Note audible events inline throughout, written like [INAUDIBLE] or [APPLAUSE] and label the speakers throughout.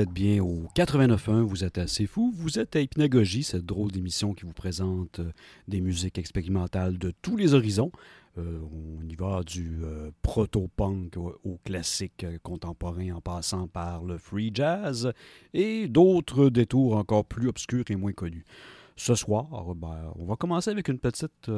Speaker 1: vous êtes bien au 89.1, vous êtes assez fou, vous êtes à Hypnagogie, cette drôle d'émission qui vous présente euh, des musiques expérimentales de tous les horizons. Euh, on y va du euh, proto-punk au, classique contemporain en passant par le free jazz et d'autres détours encore plus obscurs et moins connus. Ce soir, ben, on va commencer avec une petite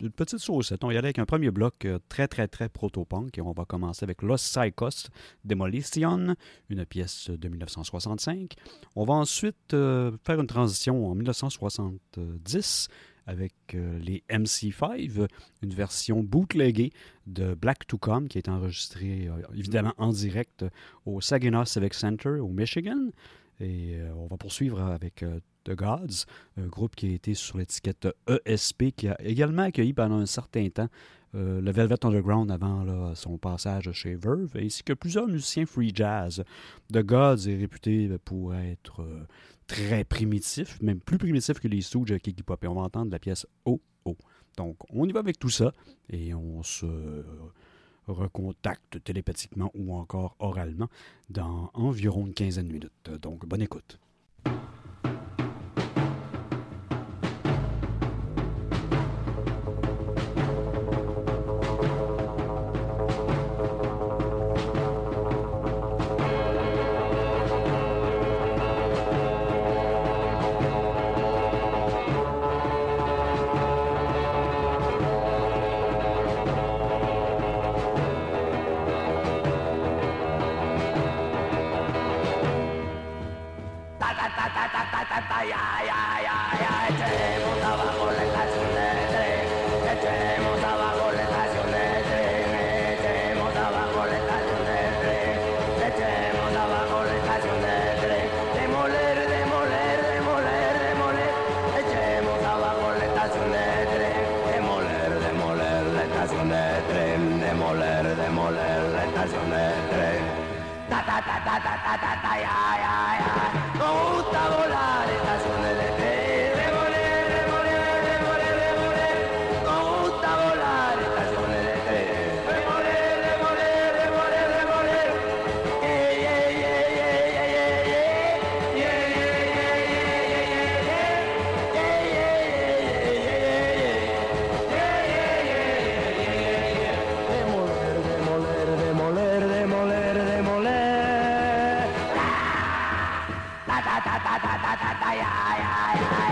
Speaker 1: une petite saucette. On y aller avec un premier bloc euh, très, très, très proto-punk et on va commencer avec Los Psychos Demolition, une pièce de 1965. On va ensuite euh, faire une transition en 1970 avec euh, les MC5, une version bootleggée de Black to Come qui est enregistrée évidemment en direct au Saginaw Civic Center au Michigan. Et on va poursuivre avec The Gods, un groupe qui a été sur l'étiquette ESP, qui a également accueilli pendant un certain temps euh, le Velvet Underground avant son passage chez Verve, ainsi que plusieurs musiciens free jazz. The Gods est réputé pour être euh, très primitif, même plus primitif que les Stooges à Kiki Pop. Et on va entendre la pièce Oh Oh. Donc, on y va avec tout ça et on se recontacte télépathiquement ou encore oralement dans environ une quinzaine de minutes. Donc, bonne écoute.
Speaker 2: ay, ay, ay, ay.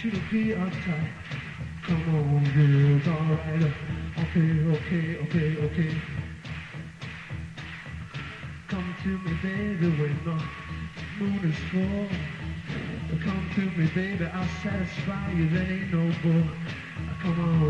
Speaker 2: she'll be outside. Come on, girls, alright. Okay, okay, okay, okay. Come to me, baby, when the moon is full. Come to me, baby, I'll satisfy you, there ain't no bull. Come on.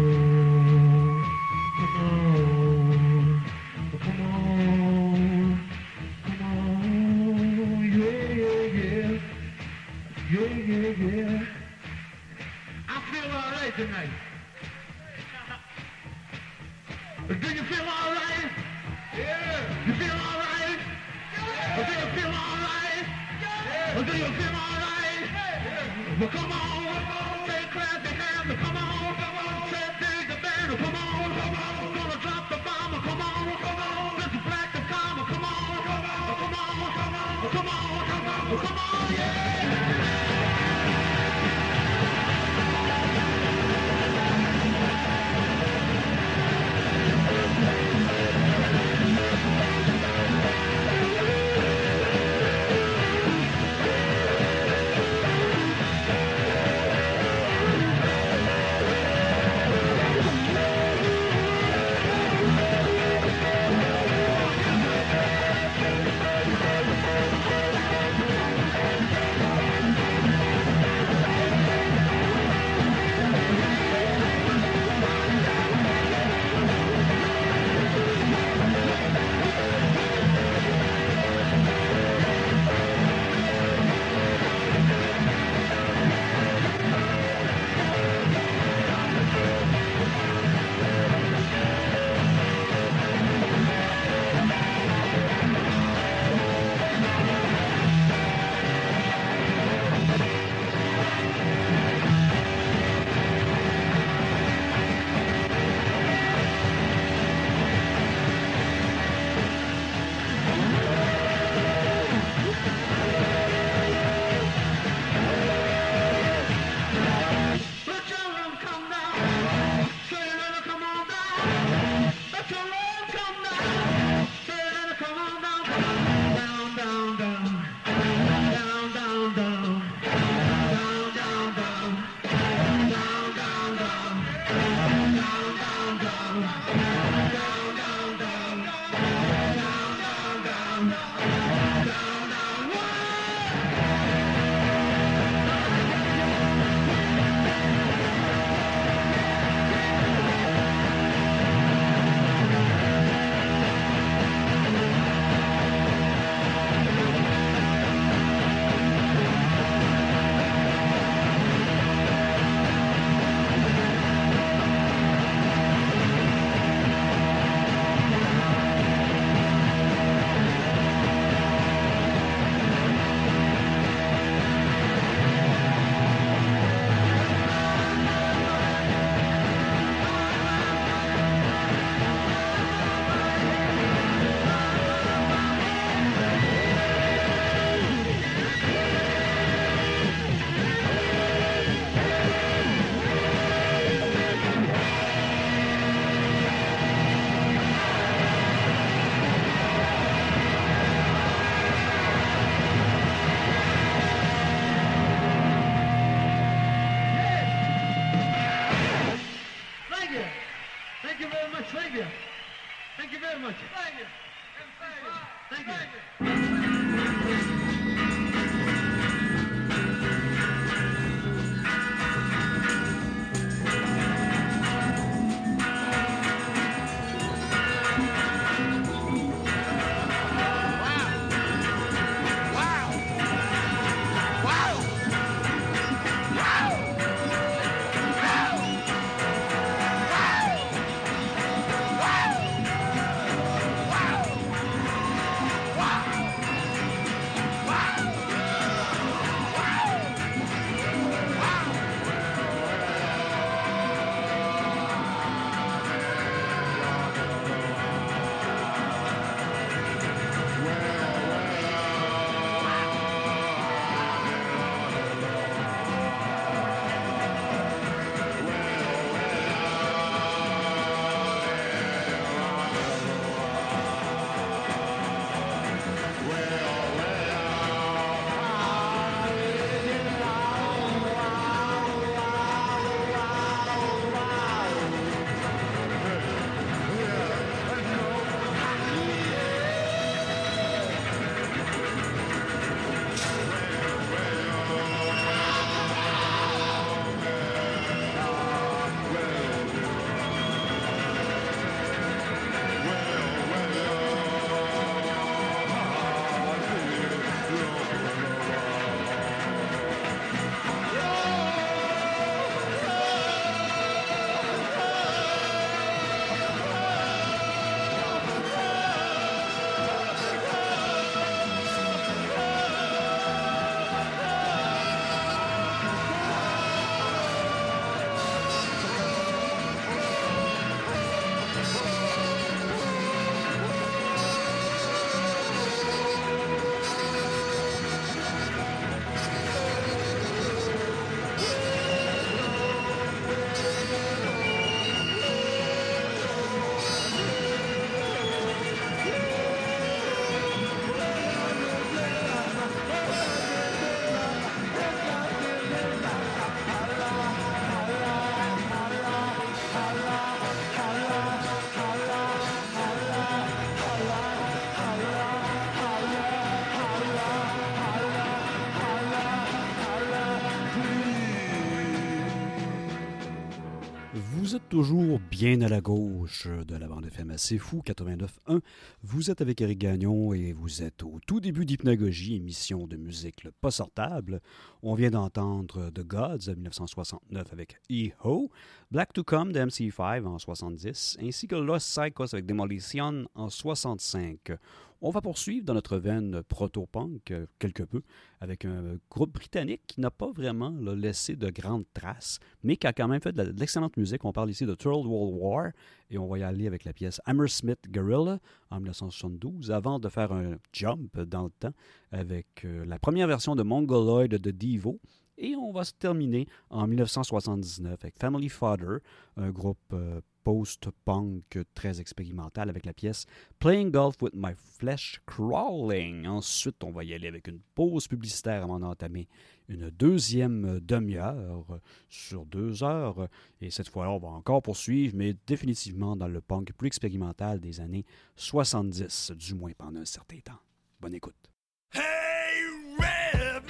Speaker 1: Toujours bien à la gauche de la bande FM assez fou, 89.1. Vous êtes avec Eric Gagnon et vous êtes au tout début d'Hypnagogie, émission de musique le pas sortable. On vient d'entendre The Gods en 1969 avec E-Ho, Black to Come de MC5 en 70, ainsi que Los Psychos avec Demolition en 65. On va poursuivre dans notre veine proto-punk euh, quelque peu avec un groupe britannique qui n'a pas vraiment laissé de grandes traces, mais qui a quand même fait de l'excellente musique. On parle ici de Third World War et on va y aller avec la pièce Hammersmith Gorilla en 1972 avant de faire un jump dans le temps avec euh, la première version de Mongoloid de Devo. Et on va se terminer en 1979 avec Family Father, un groupe euh, post-punk très expérimental avec la pièce Playing Golf with My Flesh Crawling. Ensuite, on va y aller avec une pause publicitaire avant d'entamer une deuxième demi-heure sur deux heures. Et cette fois-là, on va encore poursuivre, mais définitivement dans le punk plus expérimental des années 70, du moins pendant un certain temps. Bonne écoute.
Speaker 3: Hey, Reb!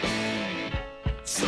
Speaker 3: So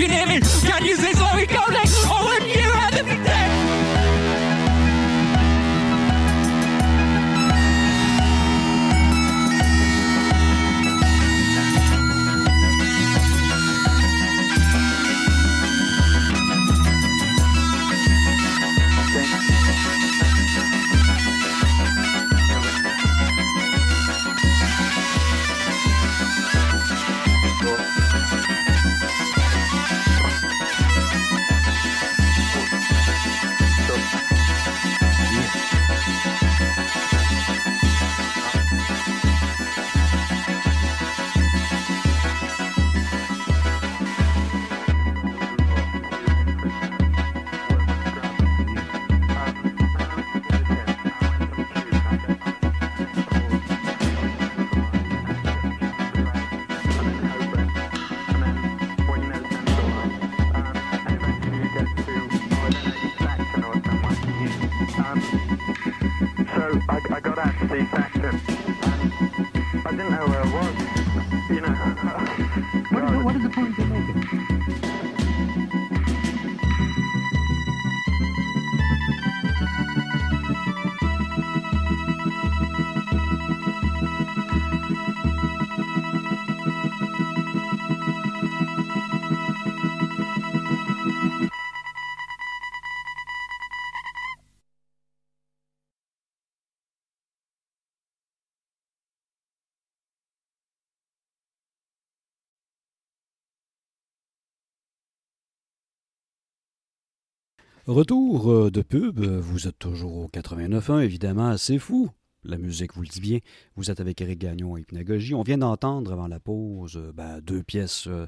Speaker 4: you hear me? Can you
Speaker 5: see?
Speaker 1: Retour euh, de pub, vous êtes toujours au 89.1, évidemment, c'est fou. La musique vous le dit bien. Vous êtes avec Eric Gagnon et Hypnagogie. On vient d'entendre avant la pause euh, ben, deux pièces, euh,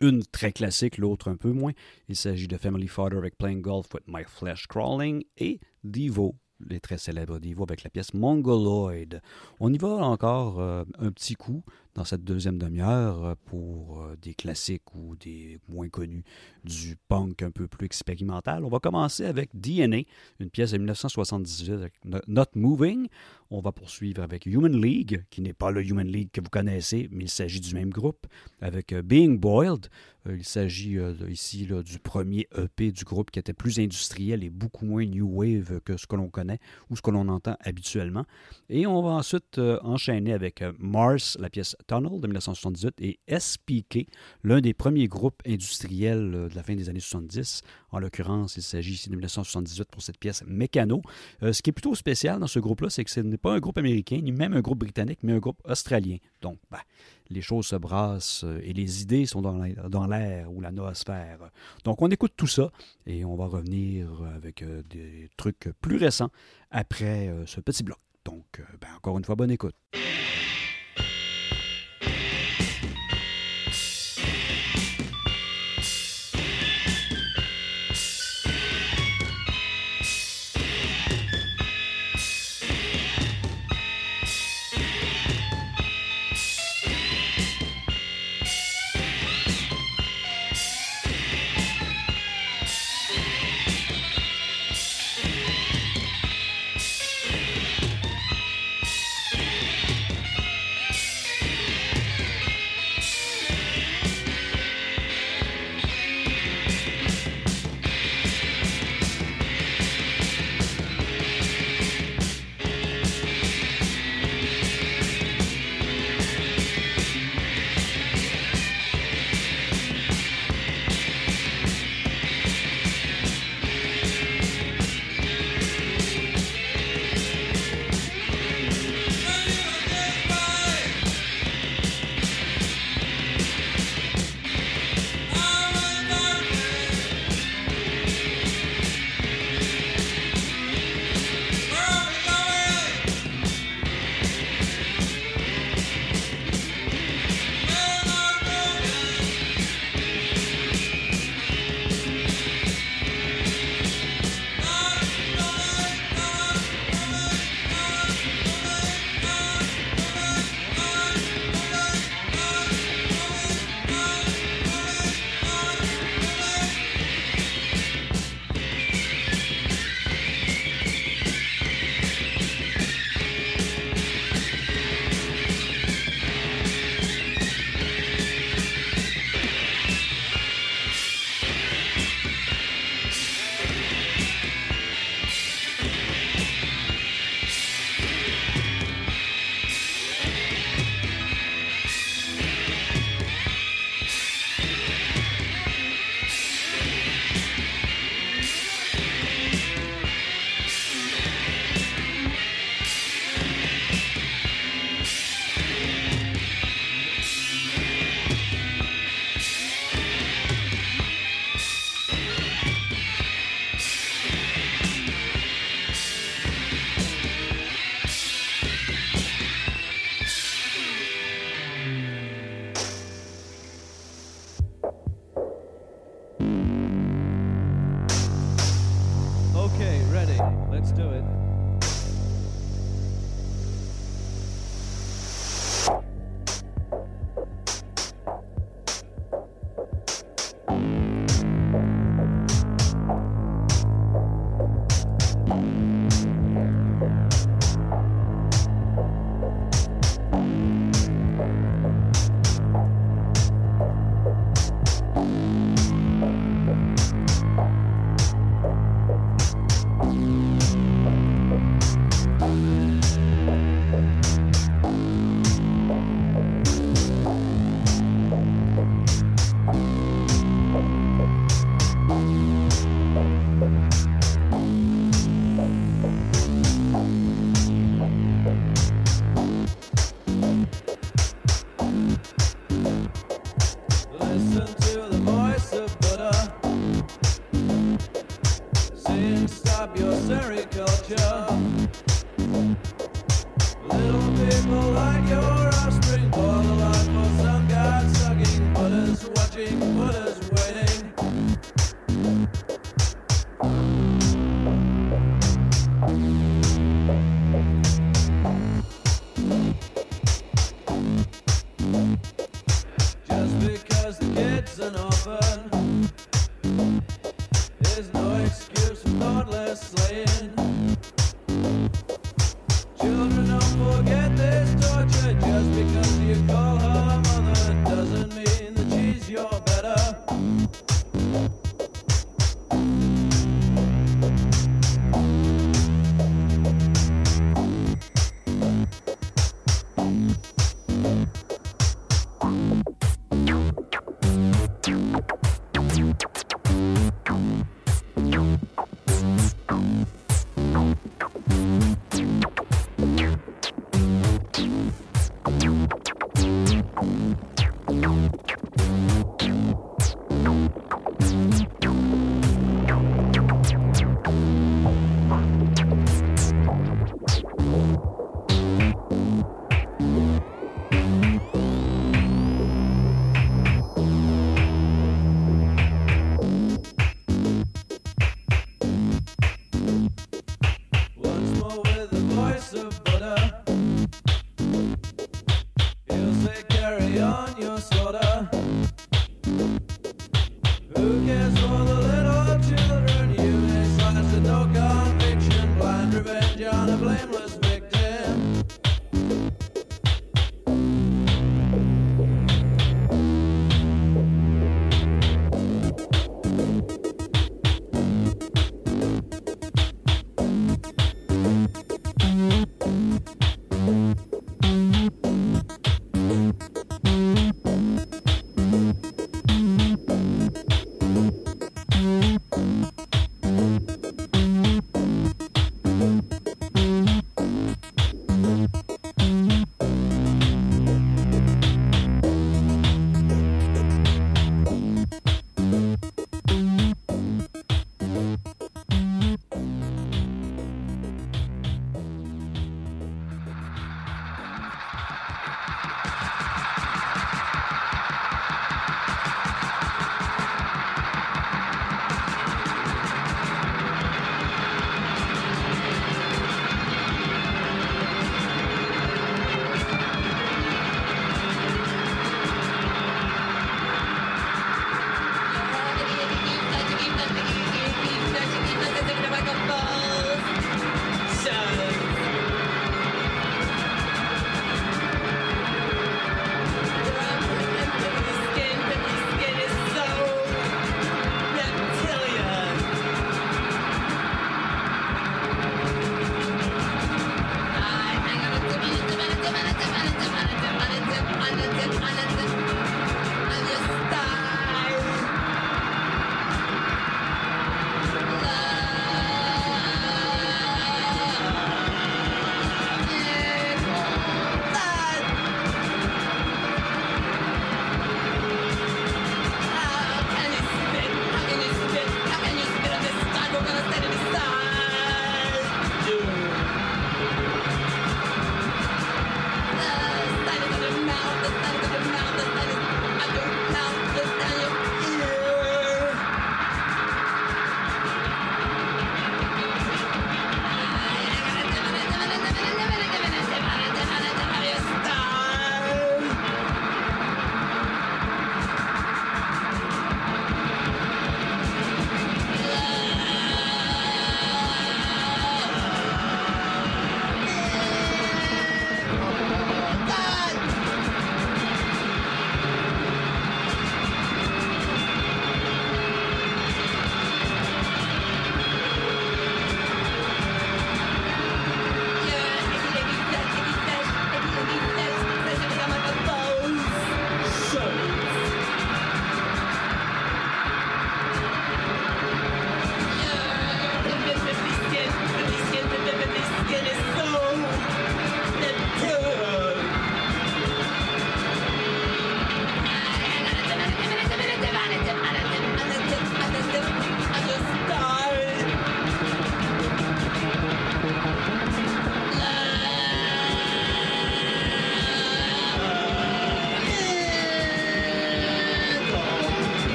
Speaker 1: une très classique, l'autre un peu moins. Il s'agit de Family Father avec Playing Golf with My Flesh Crawling et Devo, les très célèbres Devo avec la pièce Mongoloid. On y va encore un petit coup dans cette deuxième demi-heure euh, pour euh, des classiques ou des moins connus du punk un peu plus expérimental. On va commencer avec DNA, une pièce de 1978 avec No- Not Moving. On va poursuivre avec Human League, qui n'est pas le Human League que vous connaissez, mais il s'agit du même groupe, avec euh, Being Boiled. Il s'agit ici là, du premier EP du groupe qui était plus industriel et beaucoup moins new wave que ce que l'on connaît ou ce que l'on entend habituellement. Et on va ensuite enchaîner avec Mars, la pièce Tunnel de 1978 et SPK, l'un des premiers groupes industriels euh, de la fin des années 70. En l'occurrence, il s'agit ici de 1978 pour cette pièce Mécano. Euh, ce qui est plutôt spécial dans ce groupe-là, c'est que ce n'est pas un groupe américain, ni même un groupe britannique, mais un groupe australien. Donc, ben, les choses se brassent euh, et les idées sont dans l'air, ou la noosphère. Donc, on écoute tout ça et on va revenir avec des trucs plus récents après ce petit bloc. Donc, ben, encore une fois, bonne écoute.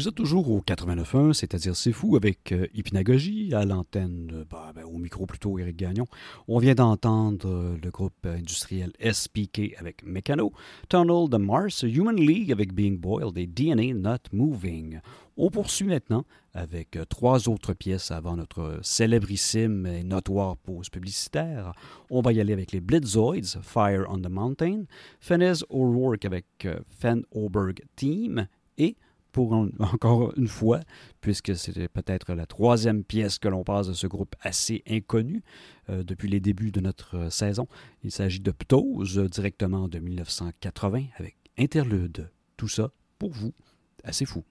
Speaker 1: Vous êtes toujours au 89.1, c'est-à-dire C'est Fou avec euh, Hypnagogie, à l'antenne, euh, bah, ben, au micro plutôt Éric Gagnon. On vient d'entendre euh, le groupe industriel SPK avec Meccano, Tunnel de Mars, Human League avec Being Boiled et DNA Not Moving. On poursuit maintenant avec euh, trois autres pièces avant notre célébrissime et notoire pause publicitaire. On va y aller avec les Blitzoids, Fire on the Mountain, Fenez O'Rourke avec euh, Fen Oberg Team pour encore une fois, puisque c'était peut-être la troisième pièce que l'on passe de ce groupe assez inconnu euh, depuis les débuts de notre euh, saison. Il s'agit de Ptose, directement de 1980, avec Interlude. Tout ça pour vous, assez fou.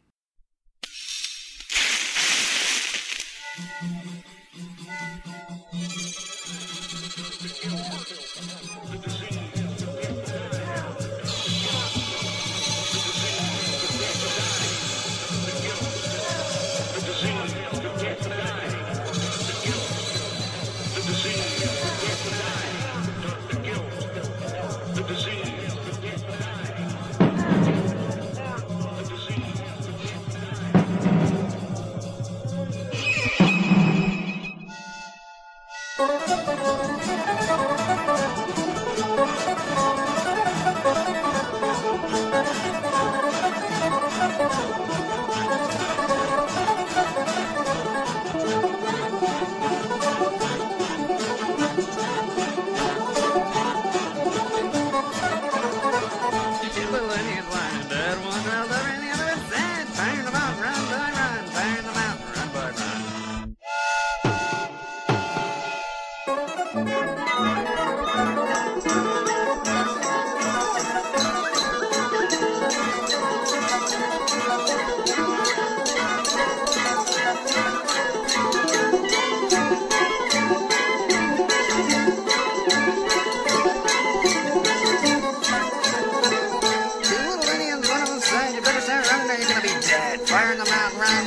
Speaker 6: Dead. Fire in the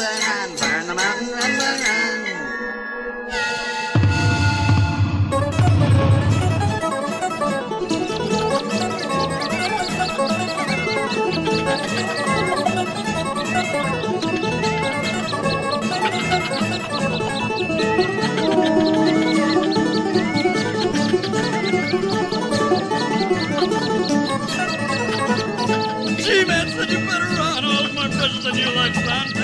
Speaker 2: you lunch, son.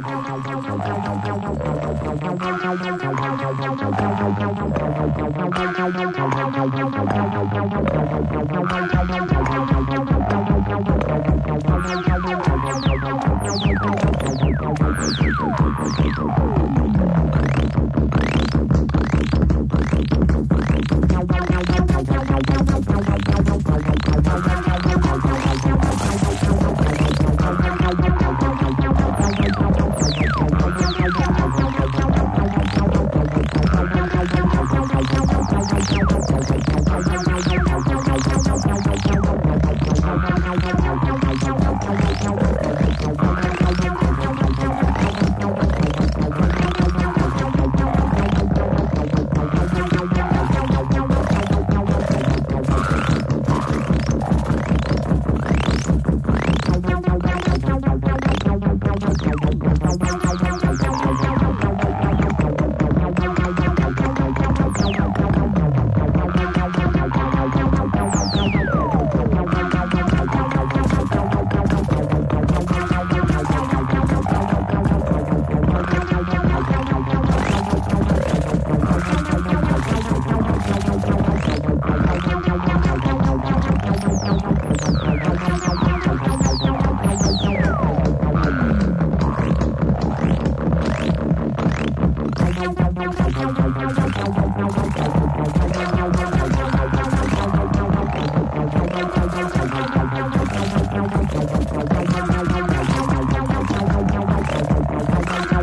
Speaker 2: Thank you.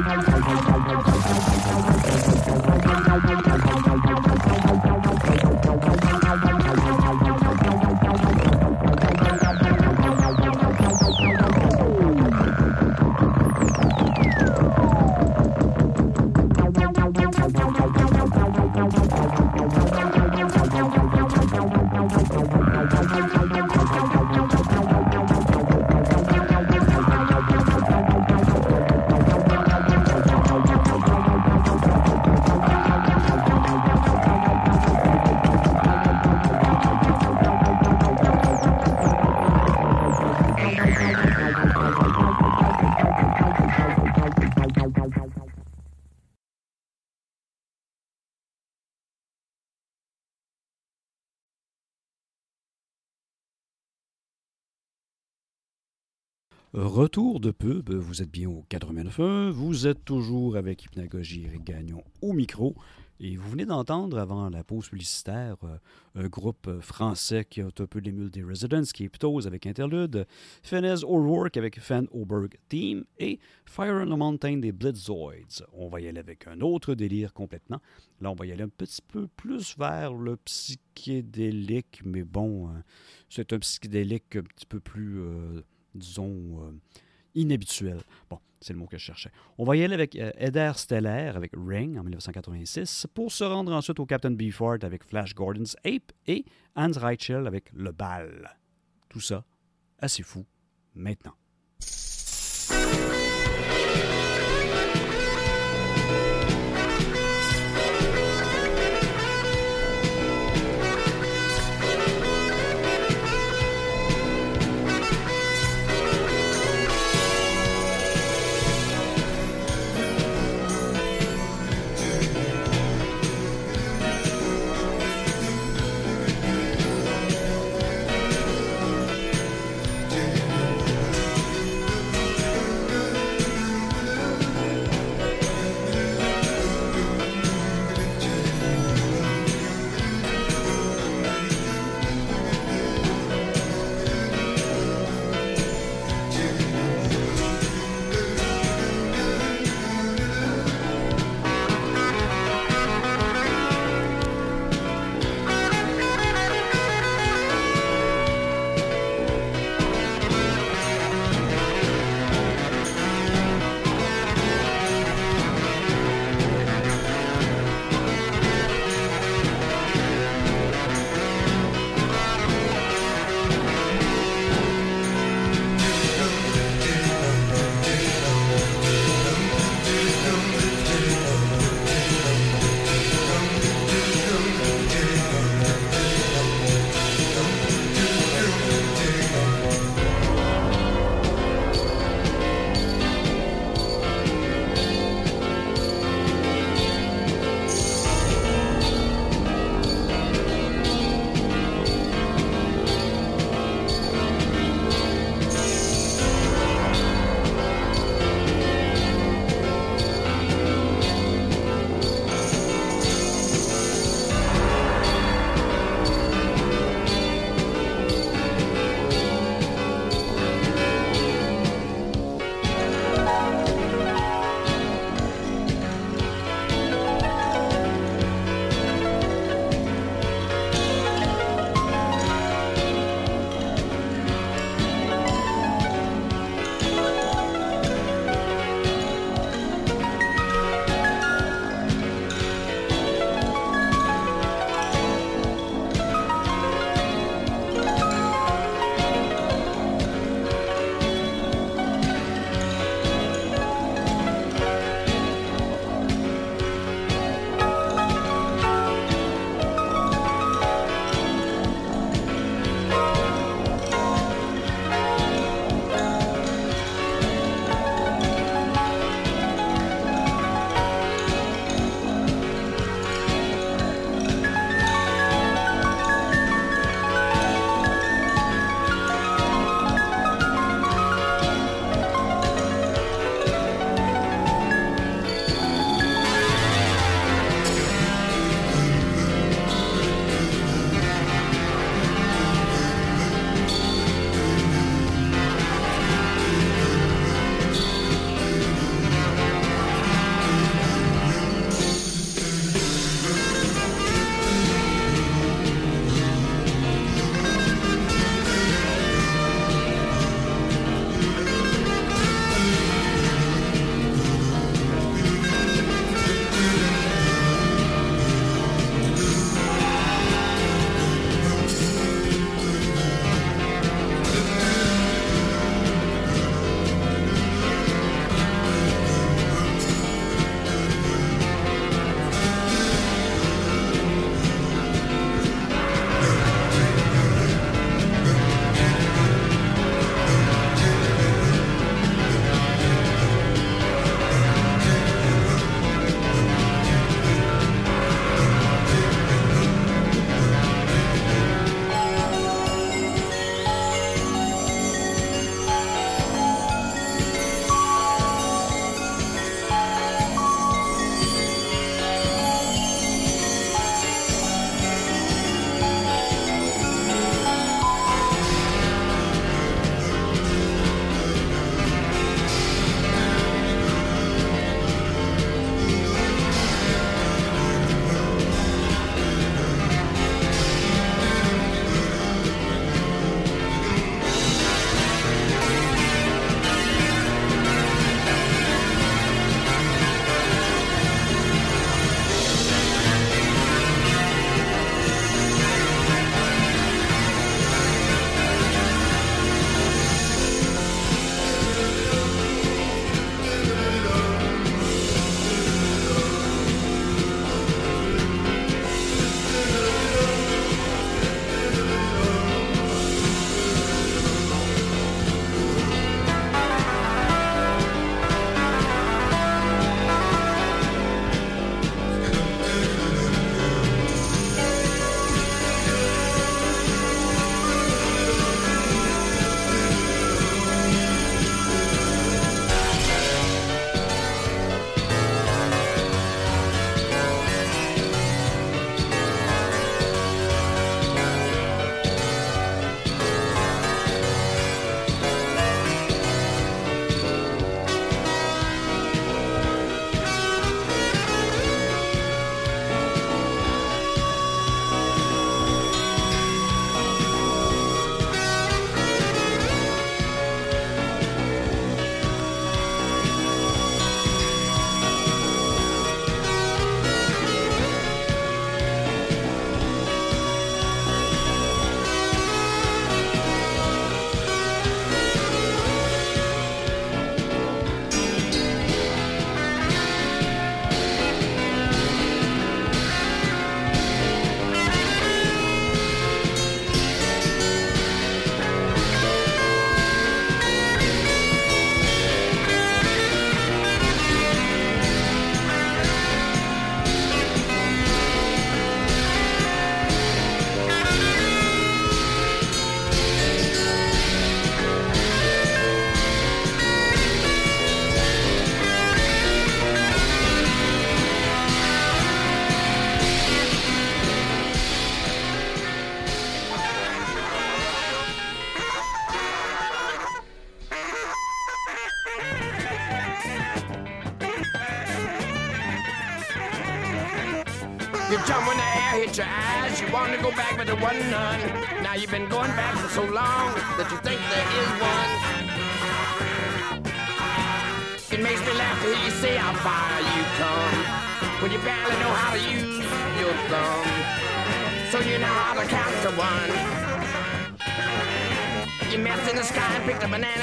Speaker 7: I'm
Speaker 1: Retour de pub, vous êtes bien au 89.1, vous êtes toujours avec Hypnagogie Eric Gagnon au micro. Et vous venez d'entendre, avant la pause publicitaire, euh, un groupe français qui a un peu l'émule des Residents, qui est Ptose avec Interlude, Fenez O'Rourke avec Fan Oberg Team et Fire on the Mountain des Blitzoids. On va y aller avec un autre délire complètement. Là, on va y aller un petit peu plus vers le psychédélique, mais bon, euh, c'est un psychédélique un petit peu plus, euh, disons, euh, inhabituel. Bon, c'est le mot que je cherchais. On va y aller avec euh, Eder Stellaire avec Ring en 1986 pour se rendre ensuite au Captain Beefheart avec Flash Gordon's Ape et Hans Reichel avec Le Bal. Tout ça, assez fou, maintenant.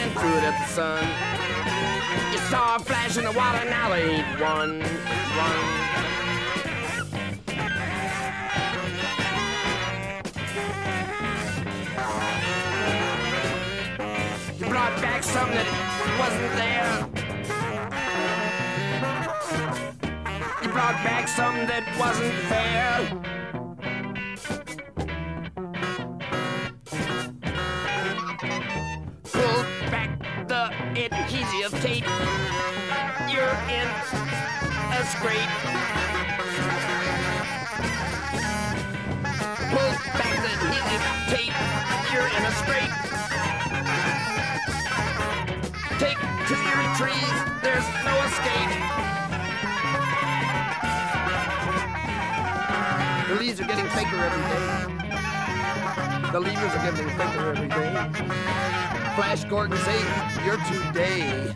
Speaker 7: and threw it at the sun. You saw a flash in the water, now they eat one, one. You brought back something that wasn't there. You brought back something that wasn't fair. scrape. Pull back the needed tape. You're in a scrape. Take to your trees. There's no escape. The leaves are getting thicker every day. The leaves are getting thicker every day. Flash Gordon's eight. you're today.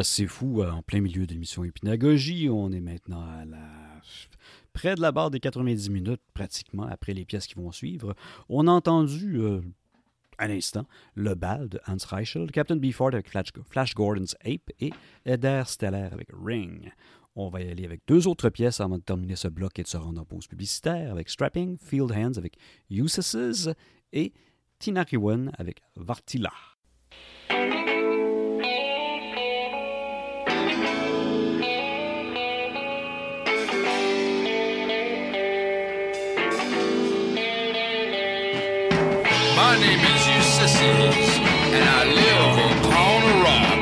Speaker 1: Assez fou euh, en plein milieu de l'émission Épinagogie. On est maintenant à la près de la barre des 90 minutes, pratiquement, après les pièces qui vont suivre. On a entendu euh, à le bal de Hans Reichel, Captain Beefheart avec Flash, Gordon's Ape et Eder Stellaire avec Ring. On va y aller avec deux autres pièces avant de terminer ce bloc et de se rendre en pause publicitaire avec Strapping, Field Hands avec Usaces et Tinariwan avec Vartila.
Speaker 8: My name is Ulysses, and I live upon a rock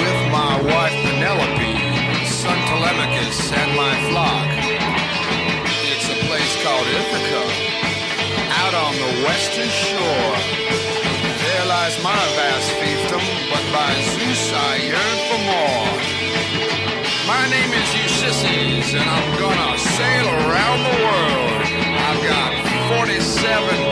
Speaker 8: with my wife Penelope, son Telemachus, and my flock. It's a place called Ithaca, out on the western shore. There lies my vast fiefdom, but by Zeus I yearn for more. My name is Ulysses, and I'm gonna sail around the world. I've got 47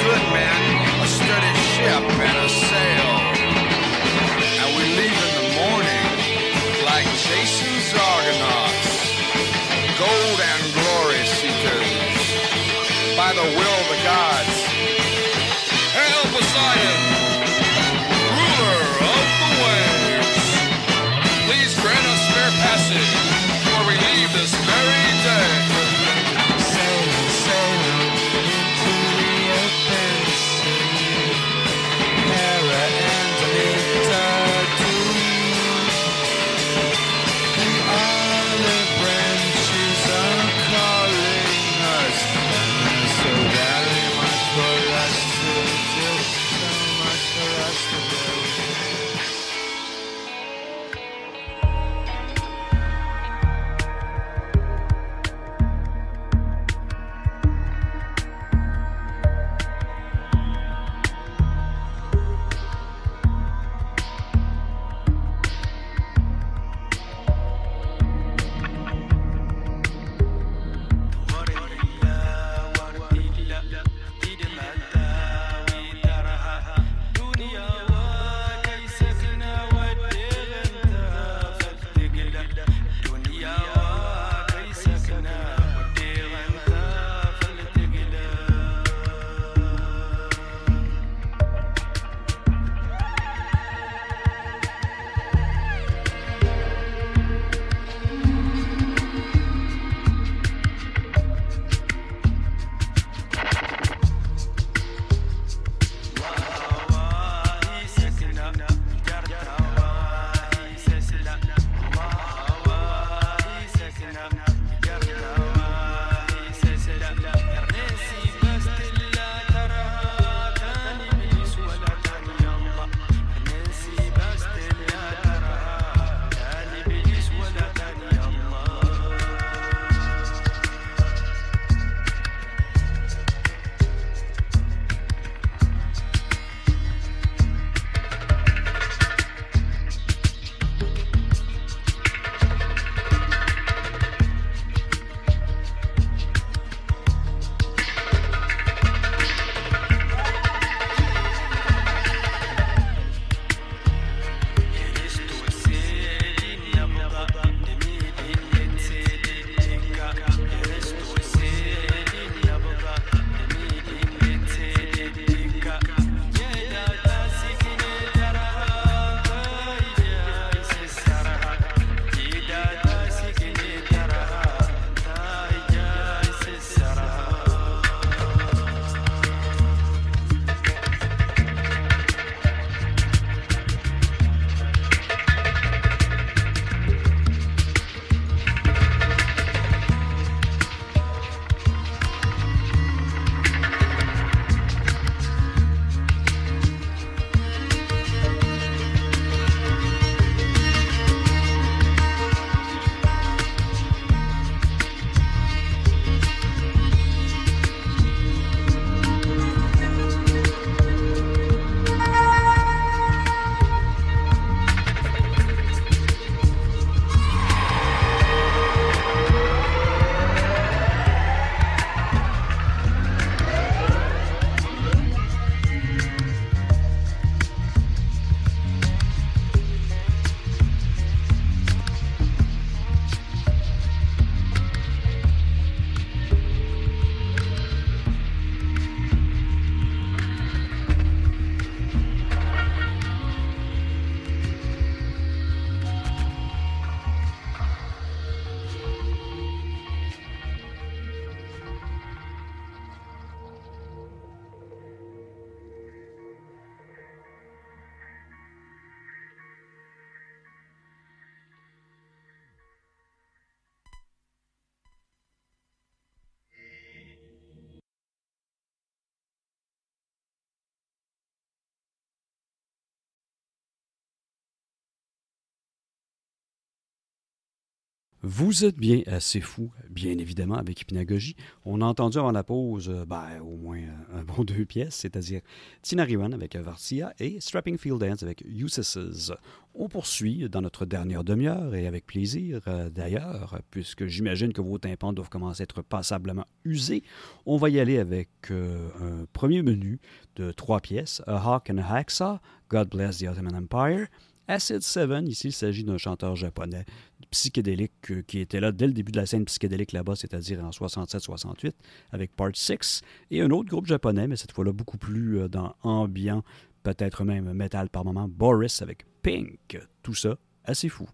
Speaker 1: Vous êtes bien assez fou, bien évidemment, avec Hypnagogie. On a entendu avant la pause, euh, ben, au moins euh, un bon [LAUGHS] deux pièces, c'est-à-dire Tina Riwan avec Vartia et Strapping Field Dance avec Uses. On poursuit dans notre dernière demi-heure et avec plaisir euh, d'ailleurs, puisque j'imagine que vos tympans doivent commencer à être passablement usés. On va y aller avec un premier menu de trois pièces A Hawk and a Hacksaw, God Bless the Ottoman Empire. Acid 7, ici il s'agit d'un chanteur japonais psychédélique euh, qui était là dès le début de la scène psychédélique là-bas, c'est-à-dire en 67-68 avec Part 6, et un autre groupe japonais, mais cette fois-là beaucoup plus euh, dans ambiant, peut-être même métal par moment, Boris avec Pink. Tout ça, assez fou.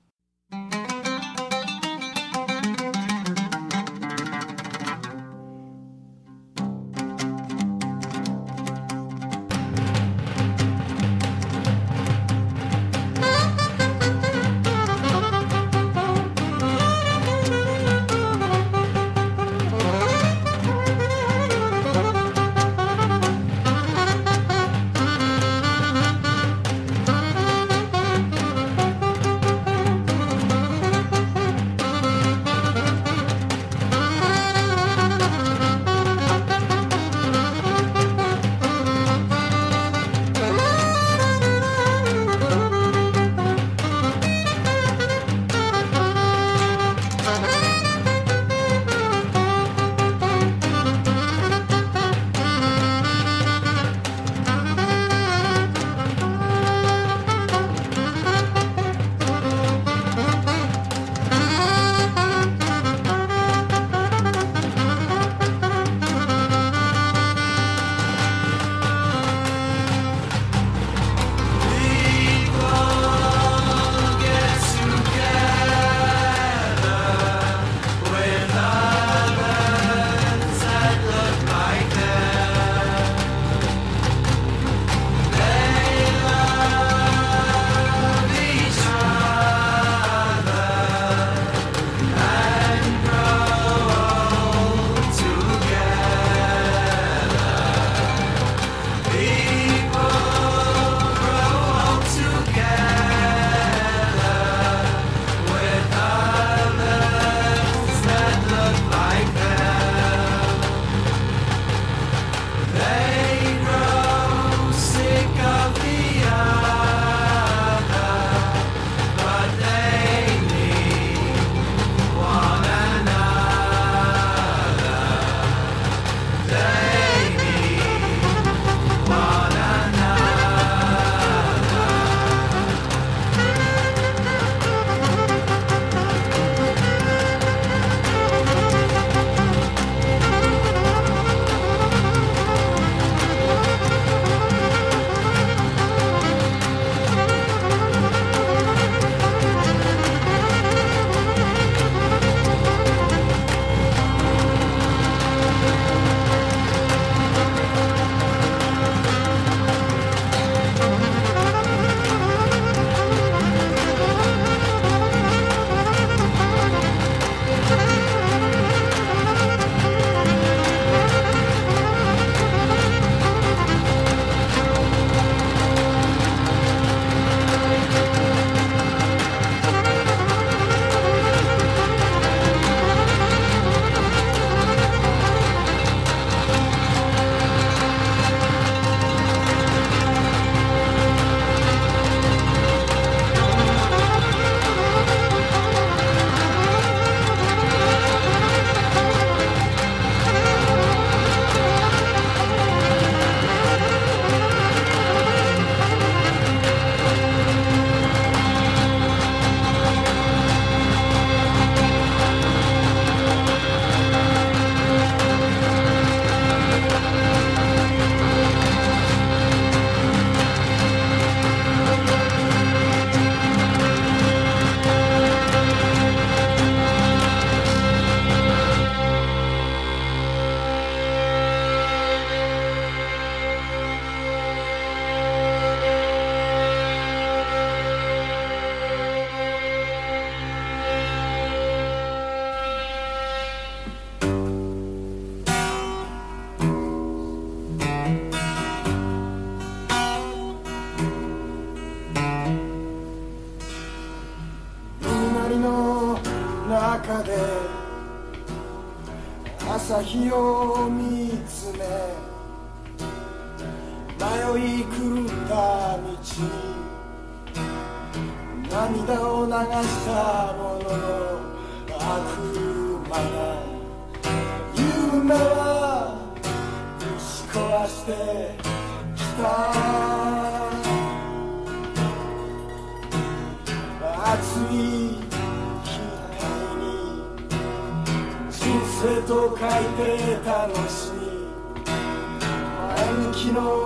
Speaker 9: してきた。暑い日に人生と書いて楽しい。前向きの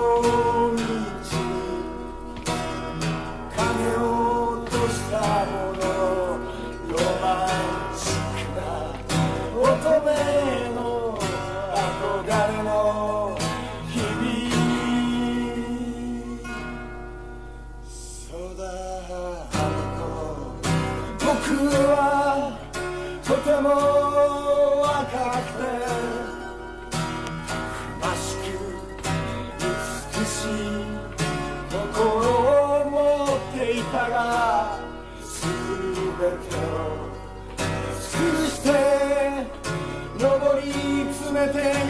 Speaker 9: everything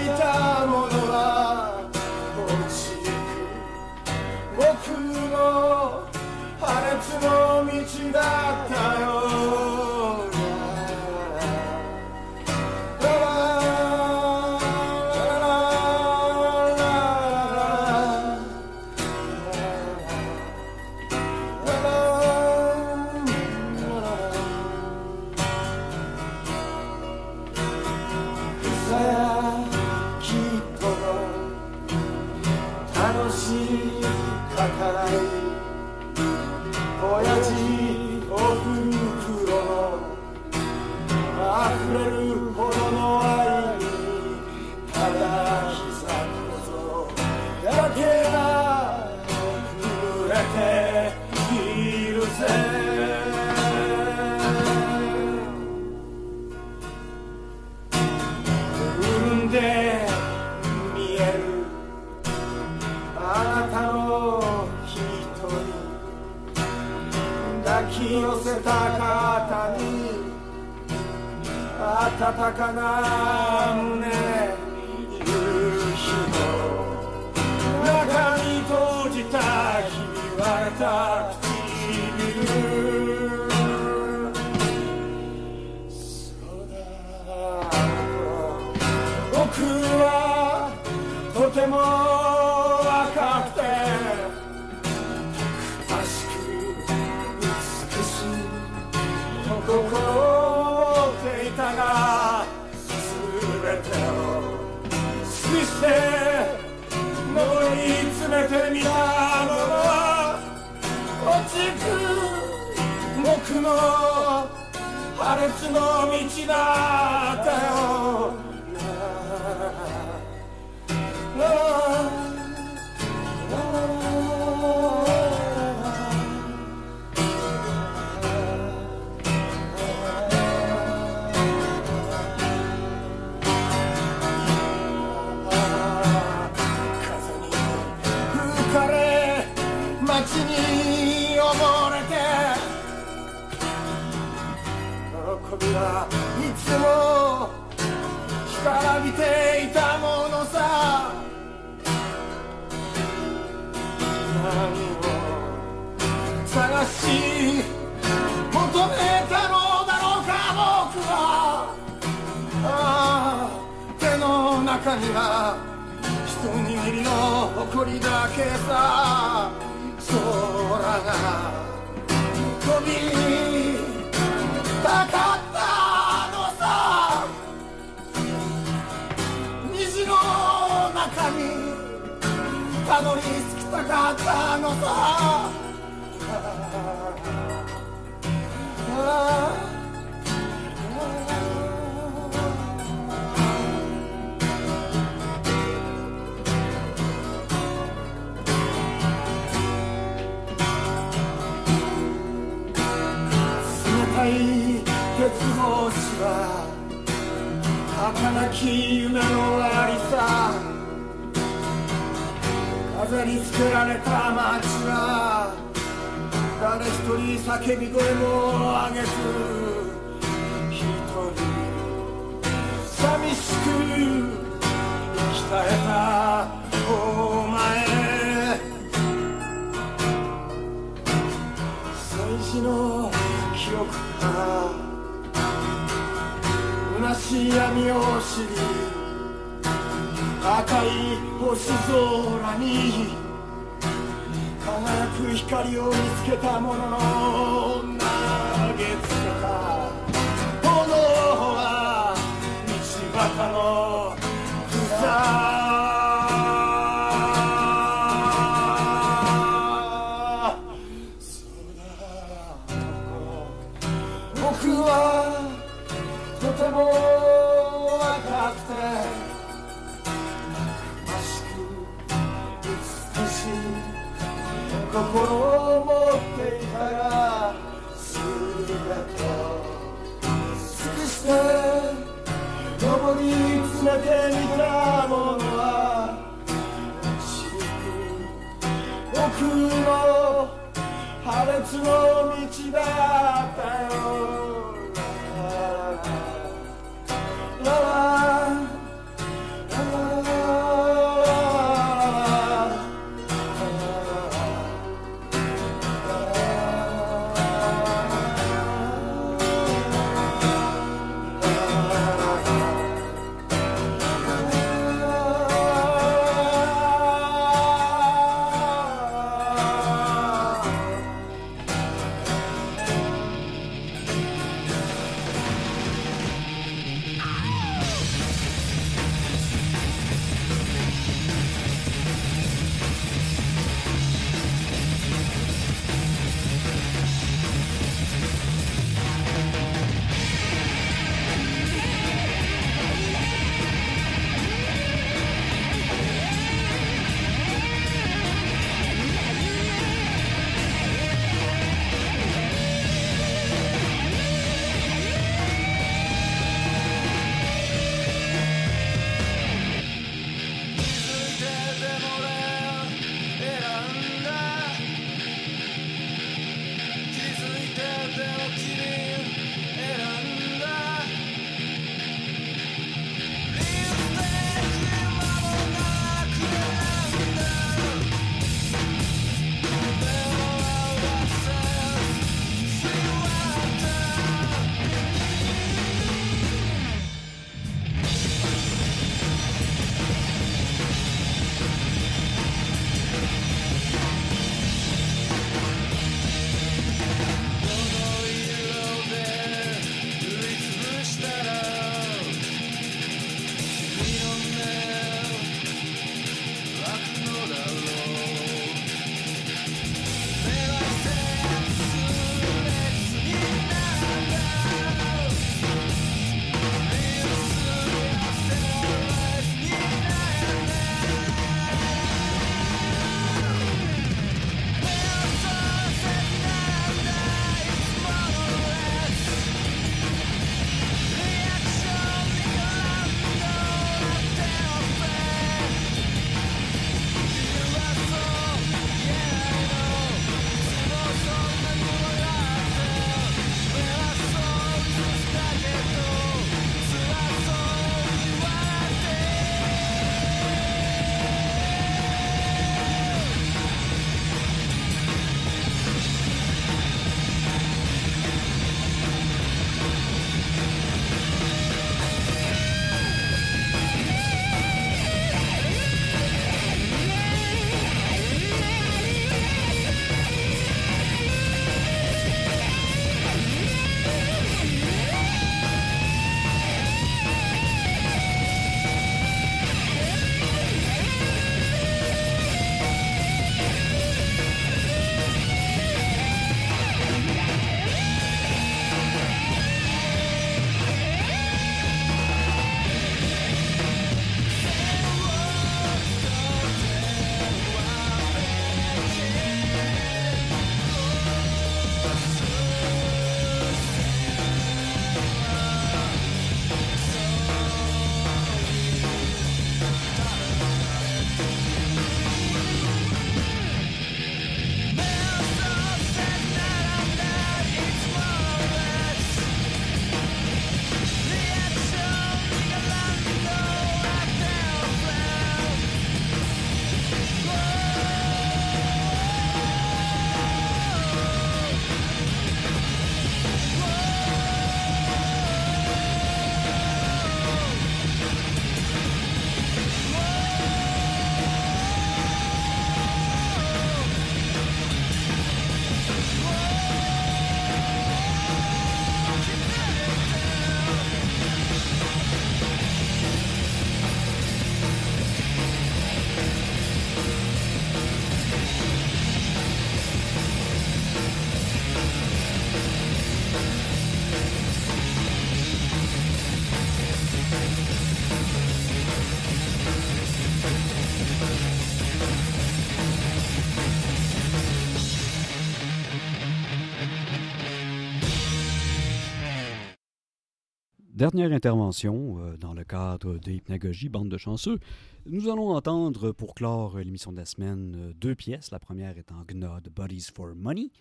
Speaker 1: Dernière intervention euh, dans le cadre de Hypnagogie, bande de chanceux. Nous allons entendre pour clore l'émission de la semaine euh, deux pièces. La première étant Gnod Bodies for Money.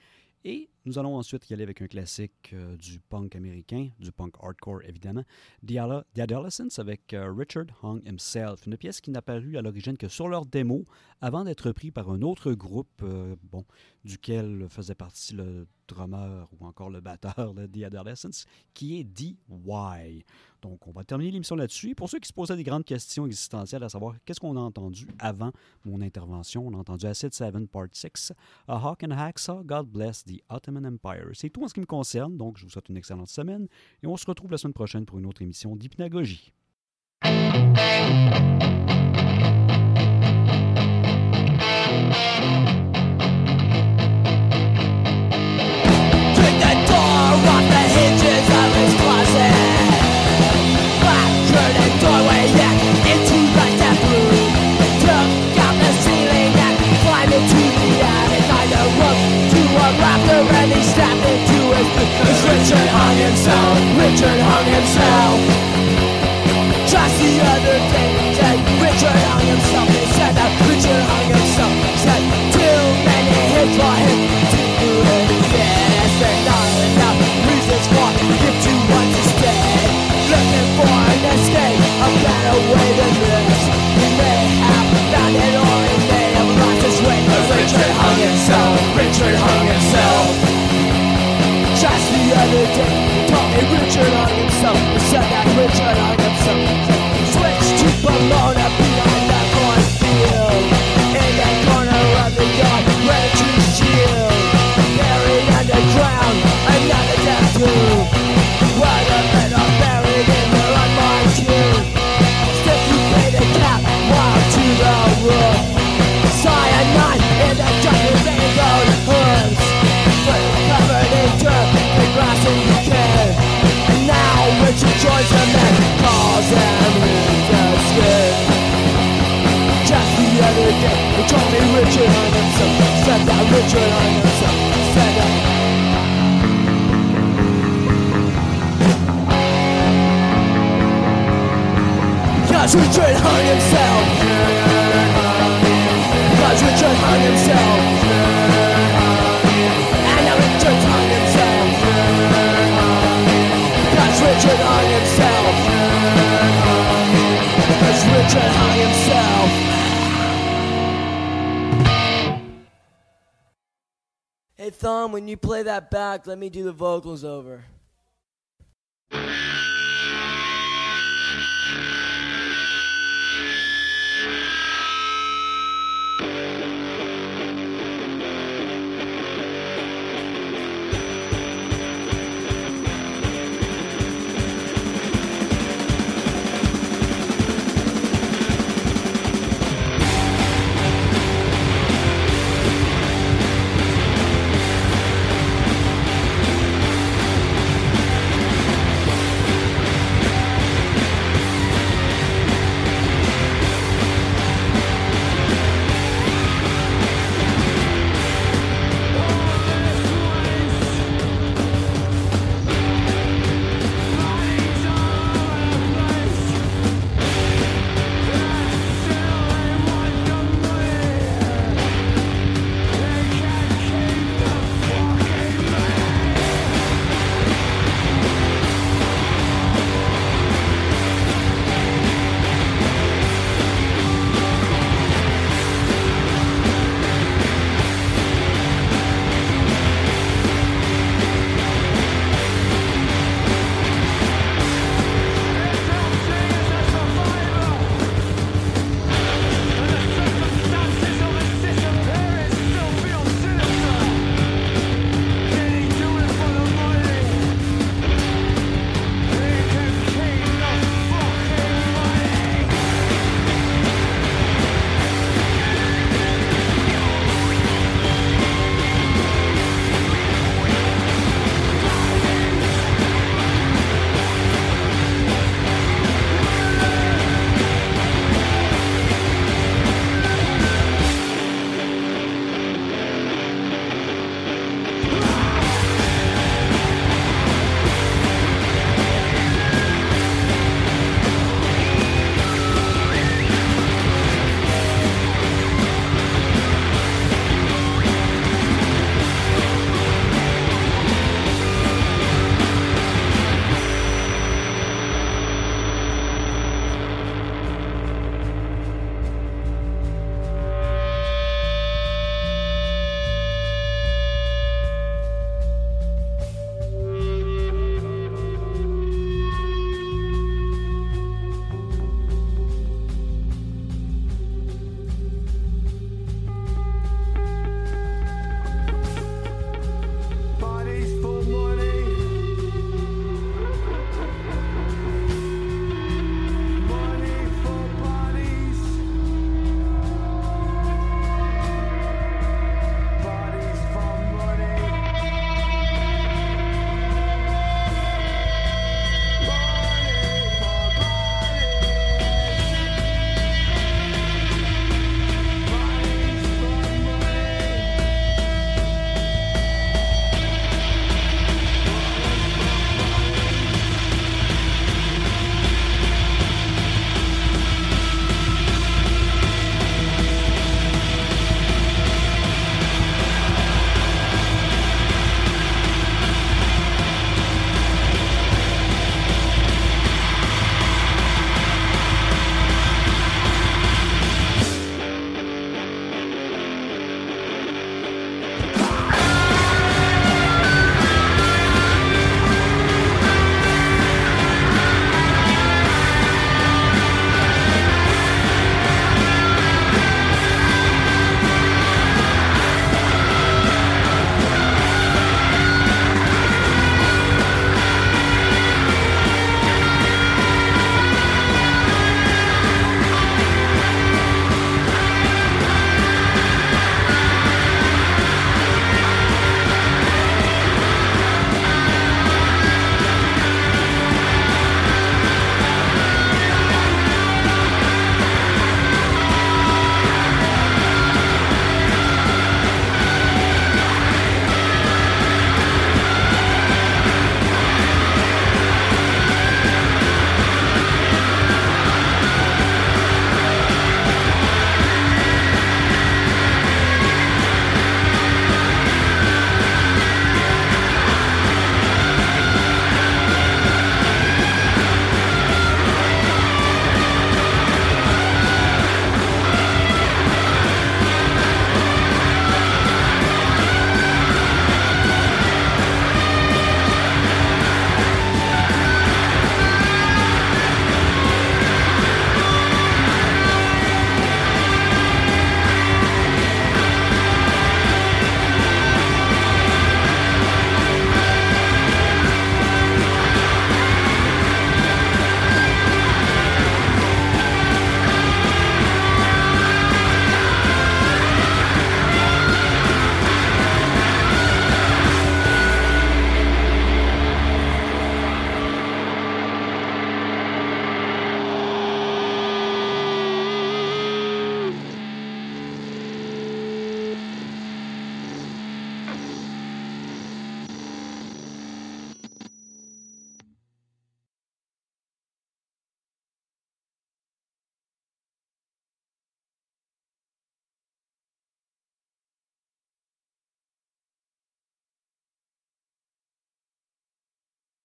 Speaker 1: Et nous allons ensuite y aller avec un classique euh, du punk américain, du punk hardcore évidemment, The, Adol- The Adolescents avec Richard Hung himself. Une pièce qui n'a paru à l'origine que sur leur démo avant d'être repris par un autre groupe, euh, bon, duquel faisait partie le drummer ou encore le batteur de The Adolescents, qui est D.Y. Donc, on va terminer l'émission là-dessus. Pour ceux qui se posaient des grandes questions existentielles, à savoir qu'est-ce qu'on a entendu avant mon intervention, on a entendu Acid 7 Part 6, A Hawk and Hacksaw, God Bless the Ottoman Empire. C'est tout en ce qui me concerne, donc je vous souhaite une excellente semaine et on se retrouve la semaine prochaine pour une autre émission d'Hypnagogie.
Speaker 10: Richard hung himself, Richard hung himself. Just the other Richard hung himself. Just the other day, he told me Richard hung himself, but said that Richard hung Richard joins them and them skin. Just the other day, they told me Richard hung himself. Said that Richard hung himself. Said that. Cause Richard hung himself. Cause Richard hung himself. Richard hung himself. Cause Richard hung himself.
Speaker 11: Hey Thumb, when you play that back, let me do the vocals over.